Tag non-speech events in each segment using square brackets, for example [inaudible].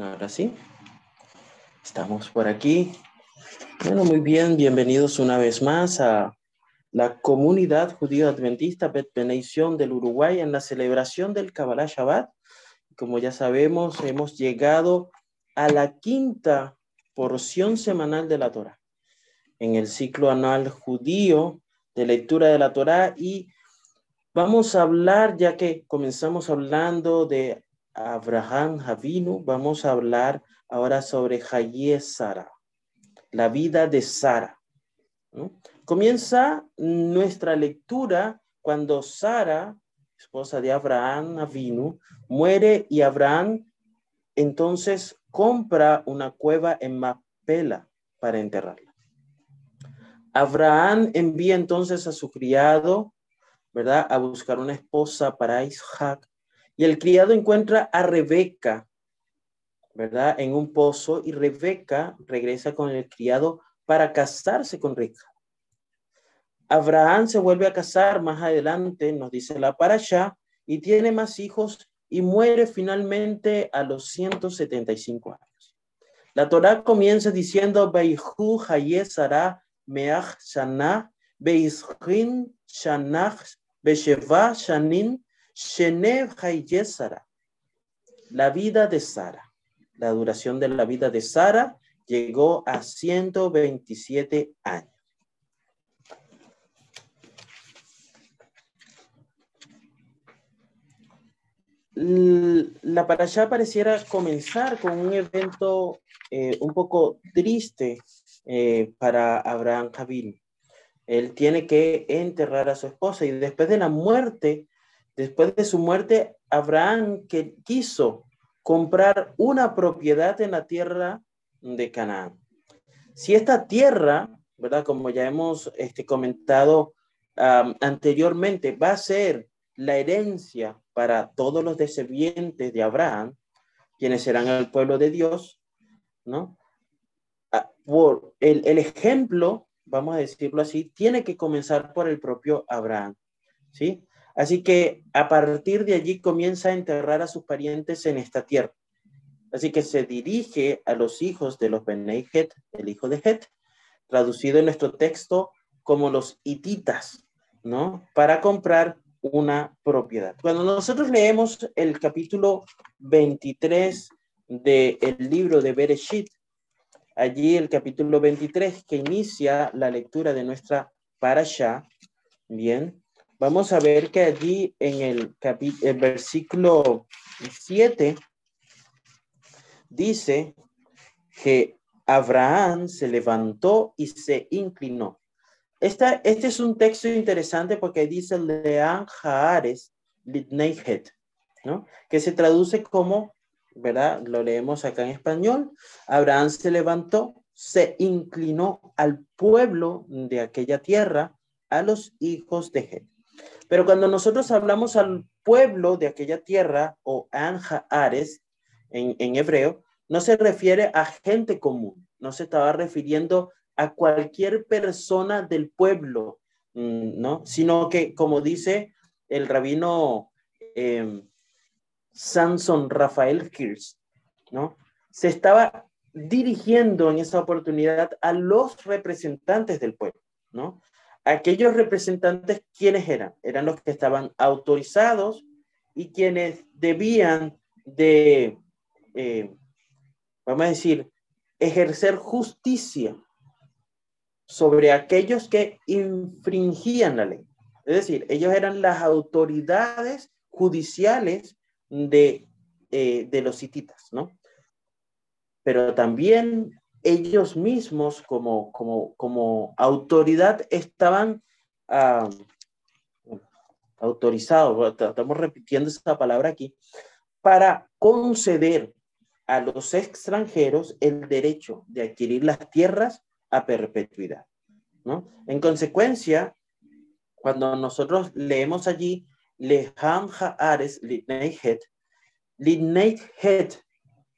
Ahora sí. Estamos por aquí. Bueno, muy bien. Bienvenidos una vez más a la comunidad judío adventista Bet del Uruguay en la celebración del Kabbalah Shabbat. Como ya sabemos, hemos llegado a la quinta porción semanal de la Torah en el ciclo anual judío de lectura de la Torah y vamos a hablar, ya que comenzamos hablando de Abraham Javinu, vamos a hablar ahora sobre Hayé Sara, la vida de Sara. Comienza nuestra lectura cuando Sara, esposa de Abraham Avinu, muere y Abraham entonces compra una cueva en Mapela para enterrarla. Abraham envía entonces a su criado, ¿verdad?, a buscar una esposa para Isaac y el criado encuentra a Rebeca, ¿verdad? En un pozo y Rebeca regresa con el criado para casarse con Rebeca. Abraham se vuelve a casar más adelante, nos dice la allá, y tiene más hijos y muere finalmente a los 175 años. La Torá comienza diciendo, Beihu Hayesara Meach Shana, Beishrin Shanach, Besheva Shanin, Shenev Hayesara, la vida de Sara. La duración de la vida de Sara llegó a 127 años. La parasha pareciera comenzar con un evento eh, un poco triste eh, para Abraham Javín. Él tiene que enterrar a su esposa y después de la muerte Después de su muerte, Abraham que quiso comprar una propiedad en la tierra de Canaán. Si esta tierra, ¿verdad? Como ya hemos este, comentado anteriormente, va a ser la herencia para todos los descendientes de Abraham, quienes serán el pueblo de Dios, ¿no? Ah, por el, el ejemplo, vamos a decirlo así, tiene que comenzar por el propio Abraham, ¿sí? Así que a partir de allí comienza a enterrar a sus parientes en esta tierra. Así que se dirige a los hijos de los Benei el hijo de Het, traducido en nuestro texto como los hititas, ¿no? Para comprar una propiedad. Cuando nosotros leemos el capítulo 23 del libro de Bereshit, allí el capítulo 23 que inicia la lectura de nuestra parasha, bien, Vamos a ver que allí en el, el versículo 7 dice que Abraham se levantó y se inclinó. Esta, este es un texto interesante porque dice Leán Jaares Litneihet, ¿no? Que se traduce como, ¿verdad? Lo leemos acá en español. Abraham se levantó, se inclinó al pueblo de aquella tierra, a los hijos de Het. Pero cuando nosotros hablamos al pueblo de aquella tierra, o Anja Ares en, hebreo, no se refiere a gente común, no se estaba refiriendo a cualquier persona del pueblo, mm, ¿no? Sino que, como dice el rabino eh, Samson Rafael Kirsch, ¿no? Se estaba dirigiendo en esa oportunidad a los representantes del pueblo, ¿no? Aquellos representantes, ¿quiénes eran? Eran los que estaban autorizados y quienes debían de, eh, vamos a decir, ejercer justicia sobre aquellos que infringían la ley. Es decir, ellos eran las autoridades judiciales de, eh, de los hititas, ¿no? Pero también ellos mismos como, como, como autoridad estaban autorizados, estamos repitiendo esa palabra aquí, para conceder a los extranjeros el derecho de adquirir las tierras a perpetuidad. ¿no? En consecuencia, cuando nosotros leemos allí, Leham Haares Litneihet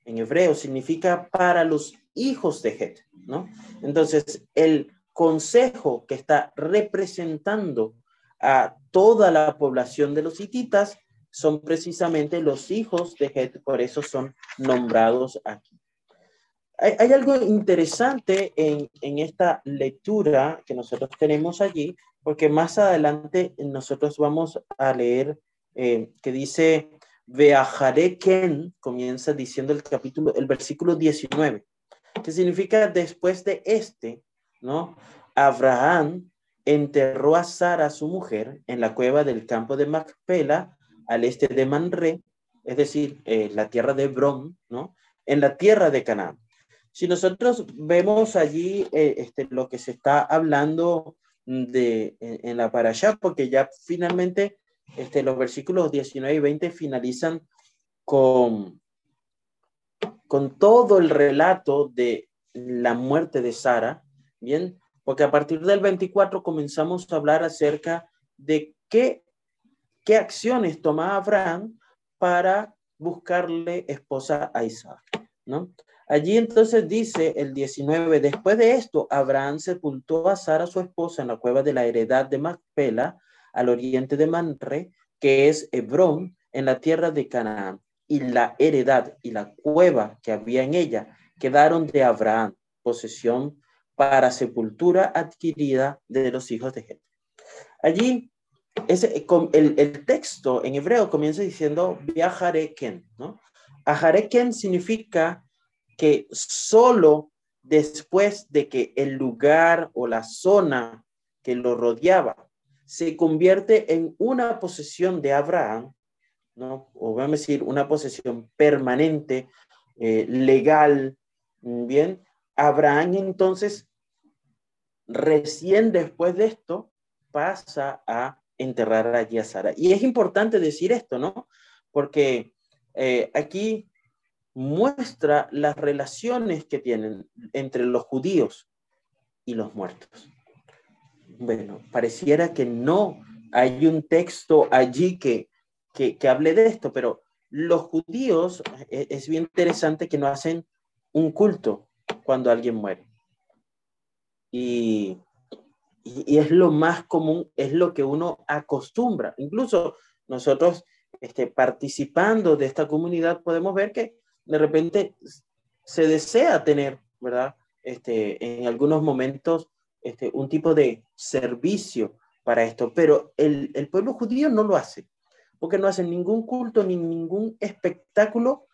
en hebreo significa para los hijos de Het, ¿no? Entonces, el consejo que está representando a toda la población de los hititas son precisamente los hijos de Het, por eso son nombrados aquí. Hay, algo interesante en, esta lectura que nosotros tenemos allí, porque más adelante nosotros vamos a leer eh, que dice, Veajaré Ken, comienza diciendo el capítulo, el versículo 19, que significa después de este, ¿no? Abraham enterró a Sara, su mujer, en la cueva del campo de Macpela, al este de Manre, es decir, eh, la tierra de Hebrón, ¿no? En la tierra de Canaán. Si nosotros vemos allí eh, este, lo que se está hablando de, en, la parasha, porque ya finalmente este, los versículos 19 y 20 finalizan con, con todo el relato de la muerte de Sara, ¿bien? Porque a partir del 24 comenzamos a hablar acerca de qué, qué acciones toma Abraham para buscarle esposa a Isaac, ¿no? Allí entonces dice el 19, después de esto, Abraham sepultó a Sara, su esposa, en la cueva de la heredad de Macpela, al oriente de Manre, que es Hebrón, en la tierra de Canaán. Y la heredad y la cueva que había en ella quedaron de Abraham, posesión para sepultura adquirida de los hijos de gente. Allí, ese, el, texto en hebreo comienza diciendo, viajareken, ¿no? Ajareken significa que solo después de que el lugar o la zona que lo rodeaba se convierte en una posesión de Abraham, ¿no? O vamos a decir, una posesión permanente, eh, legal, bien, Abraham entonces, recién después de esto, pasa a enterrar allí a Sara. Y es importante decir esto, ¿no? Porque eh, aquí muestra las relaciones que tienen entre los judíos y los muertos. Bueno, pareciera que no hay un texto allí que, que, hable de esto, pero los judíos, es, es bien interesante que no hacen un culto cuando alguien muere. Y, y, es lo más común, es lo que uno acostumbra. Incluso nosotros este, participando de esta comunidad podemos ver que de repente se desea tener, ¿verdad? Este, en algunos momentos, este, un tipo de servicio para esto, pero el, pueblo judío no lo hace, porque no hacen ningún culto ni ningún espectáculo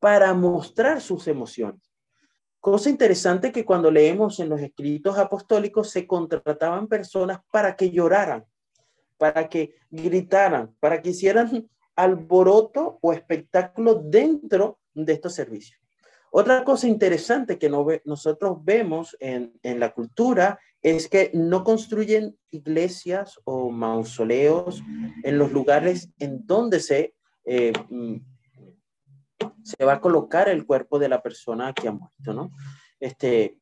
para mostrar sus emociones. Cosa interesante que cuando leemos en los escritos apostólicos se contrataban personas para que lloraran, para que gritaran, para que hicieran alboroto o espectáculo dentro de estos servicios. Otra cosa interesante que nosotros vemos en, la cultura es que no construyen iglesias o mausoleos en los lugares en donde se, eh, se va a colocar el cuerpo de la persona que ha muerto, ¿no? Este,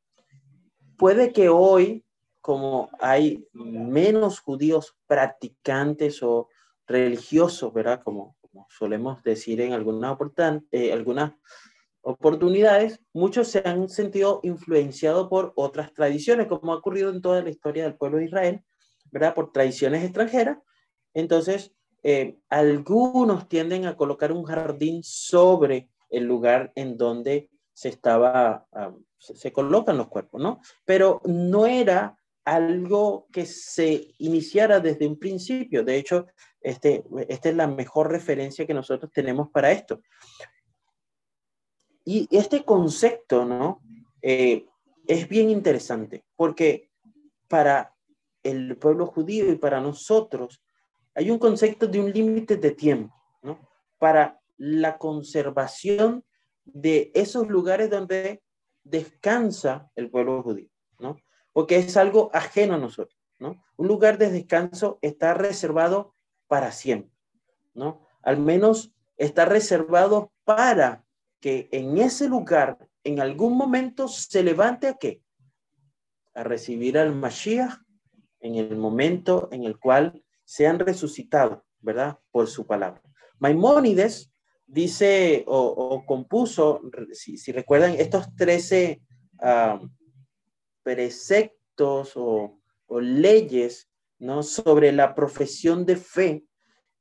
puede que hoy, como hay menos judíos practicantes o religiosos, ¿verdad? Como, solemos decir en algunas, eh, algunas oportunidades, muchos se han sentido influenciados por otras tradiciones, como ha ocurrido en toda la historia del pueblo de Israel, ¿verdad? Por tradiciones extranjeras. Entonces, eh, algunos tienden a colocar un jardín sobre el lugar en donde se estaba, ah, se, colocan los cuerpos, ¿no? Pero no era algo que se iniciara desde un principio. De hecho, este, esta es la mejor referencia que nosotros tenemos para esto. Y este concepto, ¿no? Eh, es bien interesante porque para el pueblo judío y para nosotros hay un concepto de un límite de tiempo, ¿no? Para la conservación de esos lugares donde descansa el pueblo judío, ¿no? Porque es algo ajeno a nosotros, ¿no? Un lugar de descanso está reservado para siempre, ¿no? Al menos está reservado para que en ese lugar, en algún momento, se levante a qué? A recibir al Mashiach en el momento en el cual sean resucitados, ¿verdad? Por su palabra. Maimónides dice o, compuso, si, recuerdan, estos 13 ah, preceptos o, leyes ¿no? sobre la profesión de fe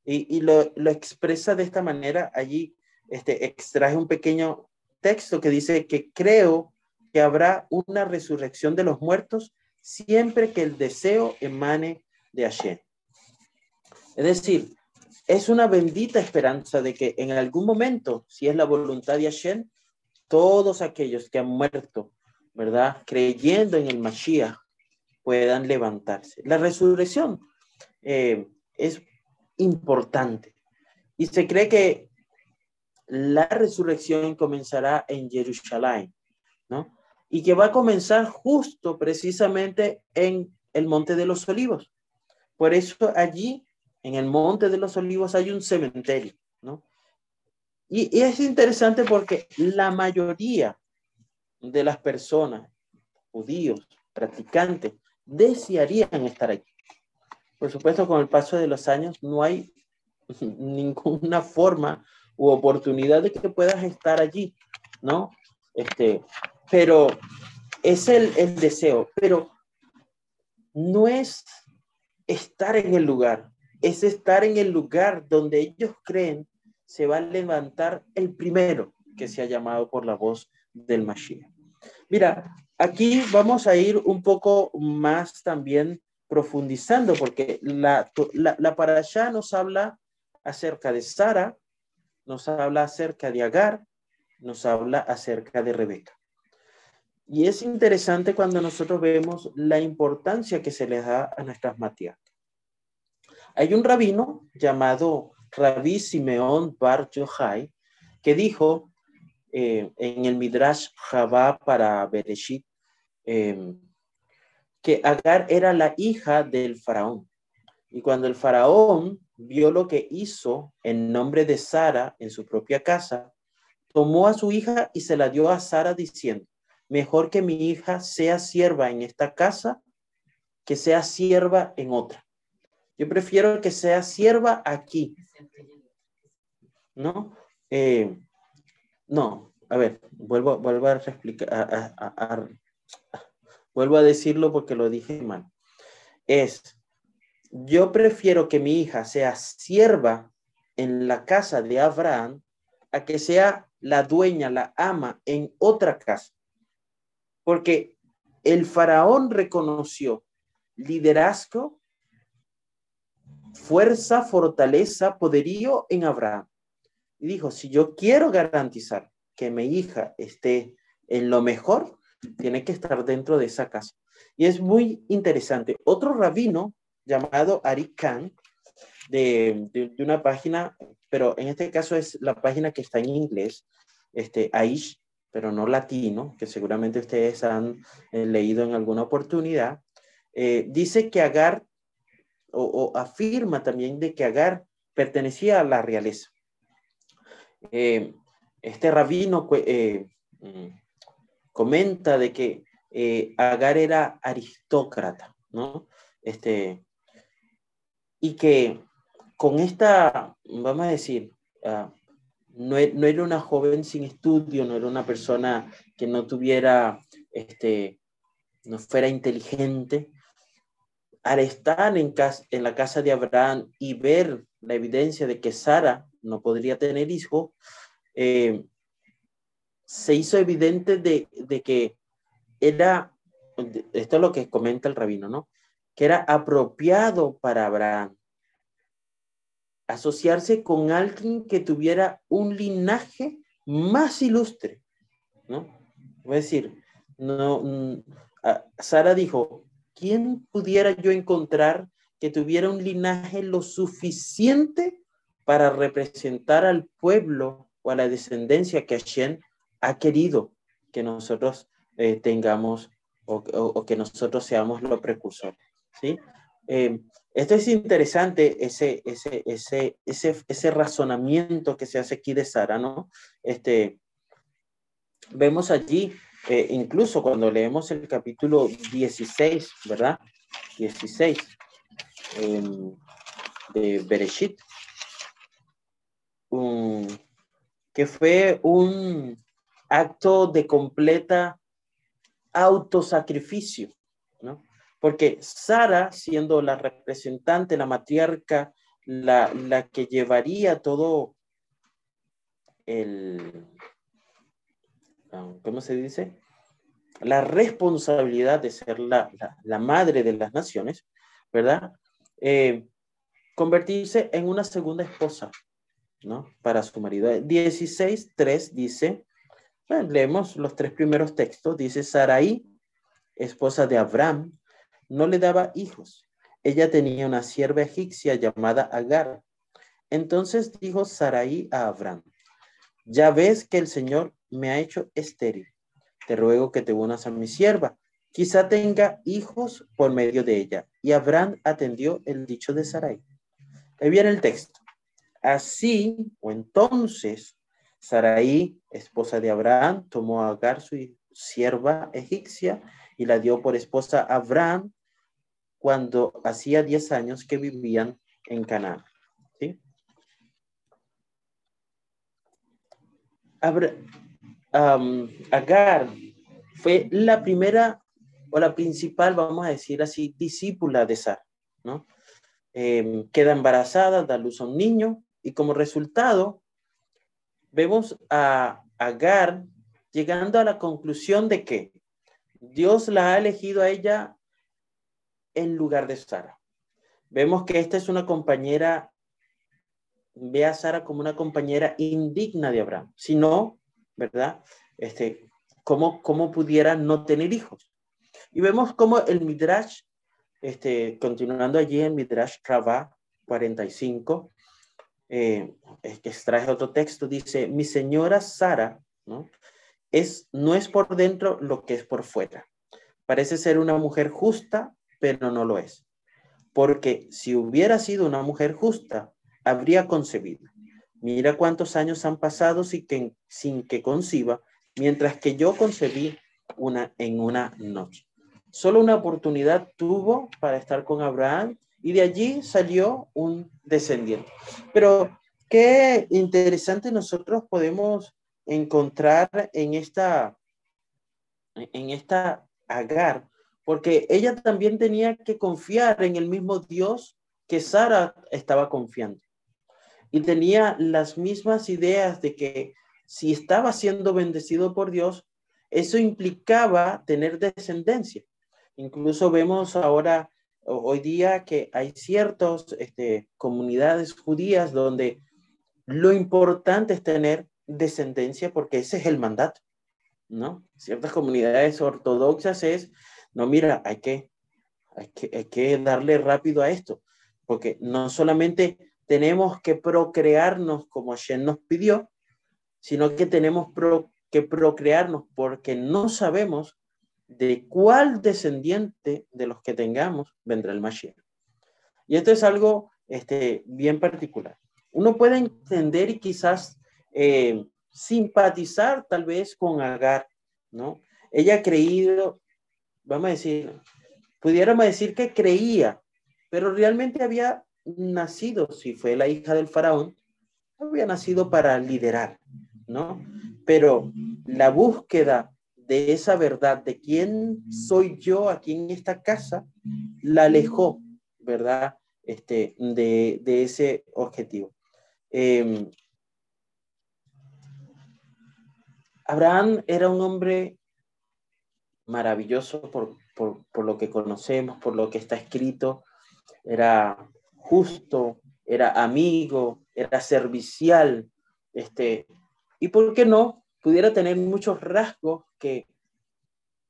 y, lo, expresa de esta manera. Allí este, extraje un pequeño texto que dice que creo que habrá una resurrección de los muertos siempre que el deseo emane de Hashem. Es decir, es una bendita esperanza de que en algún momento, si es la voluntad de Hashem, todos aquellos que han muerto, ¿verdad? Creyendo en el Mashiach, puedan levantarse. La resurrección eh, es importante y se cree que la resurrección comenzará en Jerusalén, ¿no? Y que va a comenzar justo precisamente en el Monte de los Olivos. Por eso allí en el Monte de los Olivos hay un cementerio, ¿no? Y, es interesante porque la mayoría de las personas, judíos, practicantes, desearían estar aquí. Por supuesto, con el paso de los años no hay [laughs] ninguna forma u oportunidad de que puedas estar allí, ¿no? Este, pero es el, el deseo, pero no es estar en el lugar, es estar en el lugar donde ellos creen se va a levantar el primero que se ha llamado por la voz del Mashiach. Mira, aquí vamos a ir un poco más también profundizando, porque la, la, la nos habla acerca de Sara, nos habla acerca de Agar, nos habla acerca de Rebeca. Y es interesante cuando nosotros vemos la importancia que se le da a nuestras matías. Hay un rabino llamado Rabí Simeón Bar Yochai que dijo eh, en el Midrash Javá para Bereshit em, que Agar era la hija del faraón. Y cuando el faraón vio lo que hizo en nombre de Sara en su propia casa, tomó a su hija y se la dio a Sara diciendo, mejor que mi hija sea sierva en esta casa que sea sierva en otra. Yo prefiero que sea sierva aquí. ¿No? Eh, no, a ver, vuelvo, a, explicar, vuelvo a decirlo porque lo dije mal. Es, yo prefiero que mi hija sea sierva en la casa de Abraham a que sea la dueña, la ama en otra casa. Porque el faraón reconoció liderazgo fuerza, fortaleza, poderío en Abraham. Y dijo, si yo quiero garantizar que mi hija esté en lo mejor, tiene que estar dentro de esa casa. Y es muy interesante. Otro rabino llamado Ari Khan, de, de, una página, pero en este caso es la página que está en inglés, este, Aish, pero no latino, que seguramente ustedes han eh, leído en alguna oportunidad, eh, dice que Agar o, afirma también de que Agar pertenecía a la realeza. Eh, este rabino mm, comenta de que Agar era aristócrata, ¿no? Este, y que con esta, vamos a decir, ah, no, e, no, era una joven sin estudio, no era una persona que no tuviera, este, no fuera inteligente, al estar en, casa, en la casa de Abraham y ver la evidencia de que Sara no podría tener hijo, eh, se hizo evidente de, de, que era, esto es lo que comenta el rabino, ¿no? Que era apropiado para Abraham asociarse con alguien que tuviera un linaje más ilustre, ¿no? Es decir, no, mm, Sara dijo, ¿quién pudiera yo encontrar que tuviera un linaje lo suficiente para representar al pueblo o a la descendencia que Hashem ha querido que nosotros eh, tengamos o, que nosotros seamos los precursores? ¿Sí? Eh, esto es interesante, ese, ese, ese, ese, ese razonamiento que se hace aquí de Sara, ¿no? Este, vemos allí eh, incluso cuando leemos el capítulo 16, ¿verdad? 16 em, de Bereshit, que fue un acto de completa autosacrificio. Porque Sara, siendo la representante, la matriarca la, la que llevaría todo el, ¿cómo se dice? La responsabilidad de ser la, la, madre de las naciones, ¿verdad? Eh, convertirse en una segunda esposa, ¿no? Para su marido. 16.3 dice, leemos los tres primeros textos, dice, Sarai, esposa de Abraham, no le daba hijos. Ella tenía una sierva egipcia llamada Agar. Entonces dijo Sarai a Abraham, ya ves que el Señor me ha hecho estéril. Te ruego que te unas a mi sierva. Quizá tenga hijos por medio de ella. Y Abraham atendió el dicho de Sarai. Ahí viene el texto. Así o entonces Sarai, esposa de Abraham, tomó a Agar, su sierva egipcia, y la dio por esposa a Abraham cuando hacía 10 años que vivían en Canaán. Agar fue la primera o la principal, vamos a decir así, discípula de Sara, ¿no? Em, queda embarazada, da luz a un niño y como resultado vemos a Agar llegando a la conclusión de que Dios la ha elegido a ella en lugar de Sara. Vemos que esta es una compañera ve a Sara como una compañera indigna de Abraham, si no, ¿verdad? Este, ¿cómo, ¿Cómo pudiera no tener hijos? Y vemos cómo el Midrash, este, continuando allí en Midrash Rabá 45, eh, que extrae otro texto, dice, mi señora Sara, ¿no? Es, no es por dentro lo que es por fuera. Parece ser una mujer justa, pero no lo es. Porque si hubiera sido una mujer justa, habría concebido. Mira cuántos años han pasado sin que, sin que conciba, mientras que yo concebí una en una noche. Solo una oportunidad tuvo para estar con Abraham y de allí salió un descendiente. Pero qué interesante nosotros podemos encontrar en esta en esta Agar, porque ella también tenía que confiar en el mismo Dios que Sara estaba confiando y tenía las mismas ideas de que si estaba siendo bendecido por Dios, eso implicaba tener descendencia. Incluso vemos ahora, hoy día, que hay ciertas este, comunidades judías donde lo importante es tener descendencia porque ese es el mandato, ¿no? Ciertas comunidades ortodoxas es, no, mira, hay que, hay que, hay que darle rápido a esto, porque no solamente tenemos que procrearnos como Hashem nos pidió, sino que tenemos que procrearnos porque no sabemos de cuál descendiente de los que tengamos vendrá el Mashiach. Y esto es algo este, bien particular. Uno puede entender y quizás eh, simpatizar tal vez con Agar, ¿no? Ella ha creído, vamos a decir, pudiéramos decir que creía, pero realmente había nacido, si fue la hija del faraón, había nacido para liderar, ¿no? Pero la búsqueda de esa verdad, de quién soy yo aquí en esta casa, la alejó, ¿verdad? Este, de, ese objetivo. Em, Abraham era un hombre maravilloso por, por, lo que conocemos, por lo que está escrito. Era justo, era amigo, era servicial, este, y por qué no, pudiera tener muchos rasgos que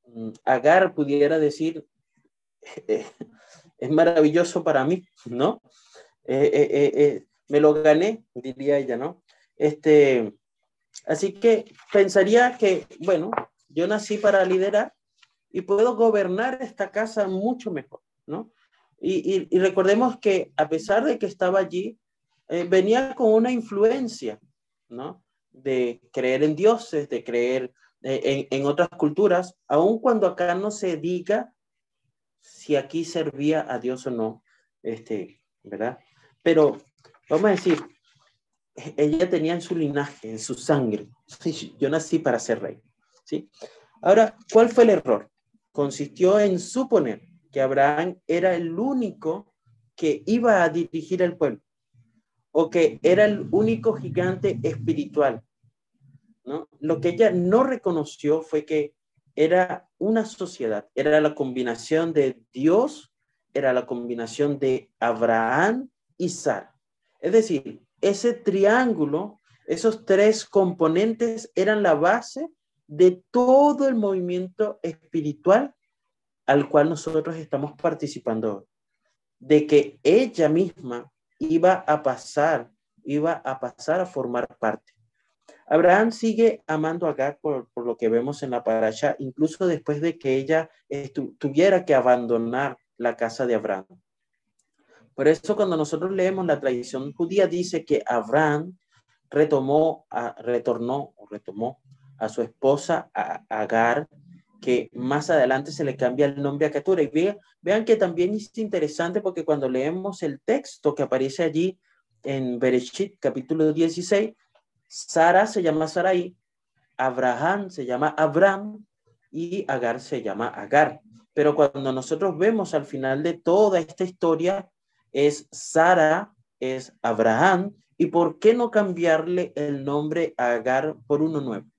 mm, Agar pudiera decir, es maravilloso para mí, ¿no? Eh, eh, eh, me lo gané, diría ella, ¿no? Este, así que pensaría que, bueno, yo nací para liderar y puedo gobernar esta casa mucho mejor, ¿no? Y, recordemos que a pesar de que estaba allí, eh, venía con una influencia, ¿no? De creer en dioses, de creer eh, en, otras culturas, aun cuando acá no se diga si aquí servía a Dios o no, este, ¿verdad? Pero vamos a decir, ella tenía en su linaje, en su sangre, yo nací para ser rey, ¿sí? Ahora, ¿cuál fue el error? Consistió en suponer que Abraham era el único que iba a dirigir el pueblo. o que era el único gigante espiritual. ¿no? Lo que ella no reconoció fue que era una sociedad, era la combinación de Dios, era la combinación de Abraham y Sara. Es decir, ese triángulo, esos tres componentes eran la base de todo el movimiento espiritual al cual nosotros estamos participando De que ella misma iba a pasar, iba a pasar a formar parte. Abraham sigue amando a Agar por, lo que vemos en la paracha, incluso después de que ella tuviera que abandonar la casa de Abraham. Por eso cuando nosotros leemos la tradición judía dice que Abraham retomó, retornó retomó a su esposa Agar, que más adelante se le cambia el nombre a Ketura. Y vean, vean que también es interesante porque cuando leemos el texto que aparece allí en Bereshit, capítulo 16, Sara se llama Sarai, Abraham se llama Abraham y Agar se llama Agar. Pero cuando nosotros vemos al final de toda esta historia, es Sara, es Abraham, ¿y por qué no cambiarle el nombre a Agar por uno nuevo?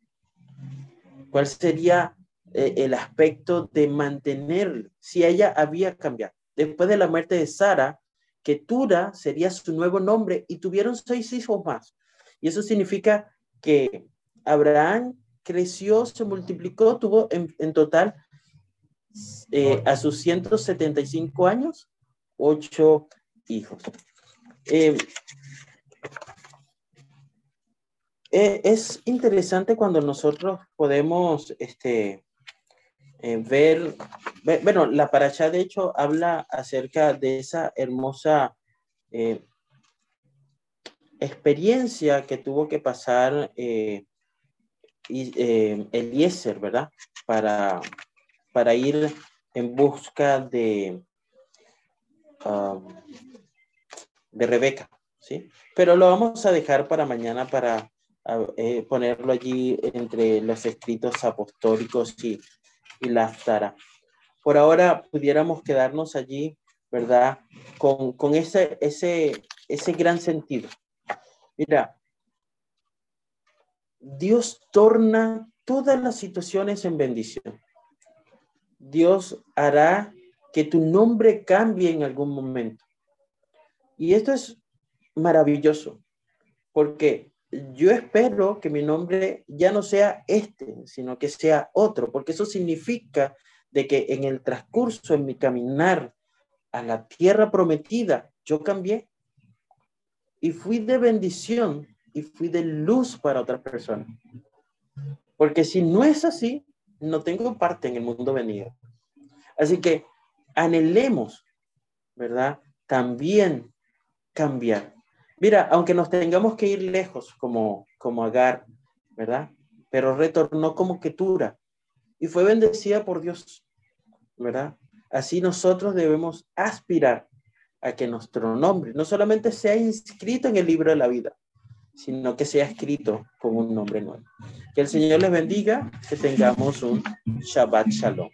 ¿Cuál sería eh, el aspecto de mantener si ella había cambiado? Después de la muerte de Sara, que Tura sería su nuevo nombre y tuvieron seis hijos más. Y eso significa que Abraham creció, se multiplicó, tuvo en, total eh, a sus 175 años, ocho hijos. Eh, Eh, es interesante cuando nosotros podemos este, eh, ver, bueno, la paracha de hecho habla acerca de esa hermosa eh, experiencia que tuvo que pasar y, Eliezer, ¿verdad? Para, para ir en busca de, um, de Rebeca, ¿sí? Pero lo vamos a dejar para mañana para eh, ponerlo allí entre los escritos apostólicos y, la Aftara. Por ahora pudiéramos quedarnos allí, ¿verdad? Con, con ese, ese, ese gran sentido. Mira, Dios torna todas las situaciones en bendición. Dios hará que tu nombre cambie en algún momento. Y esto es maravilloso, porque yo espero que mi nombre ya no sea este, sino que sea otro, porque eso significa de que en el transcurso, en mi caminar a la tierra prometida, yo cambié y fui de bendición y fui de luz para otras personas. Porque si no es así, no tengo parte en el mundo venido. Así que anhelemos, ¿verdad? También cambiar. Mira, aunque nos tengamos que ir lejos como, como Agar, ¿verdad? Pero retornó como Ketura y fue bendecida por Dios, ¿verdad? Así nosotros debemos aspirar a que nuestro nombre no solamente sea inscrito en el libro de la vida, sino que sea escrito con un nombre nuevo. Que el Señor les bendiga, que tengamos un Shabbat Shalom.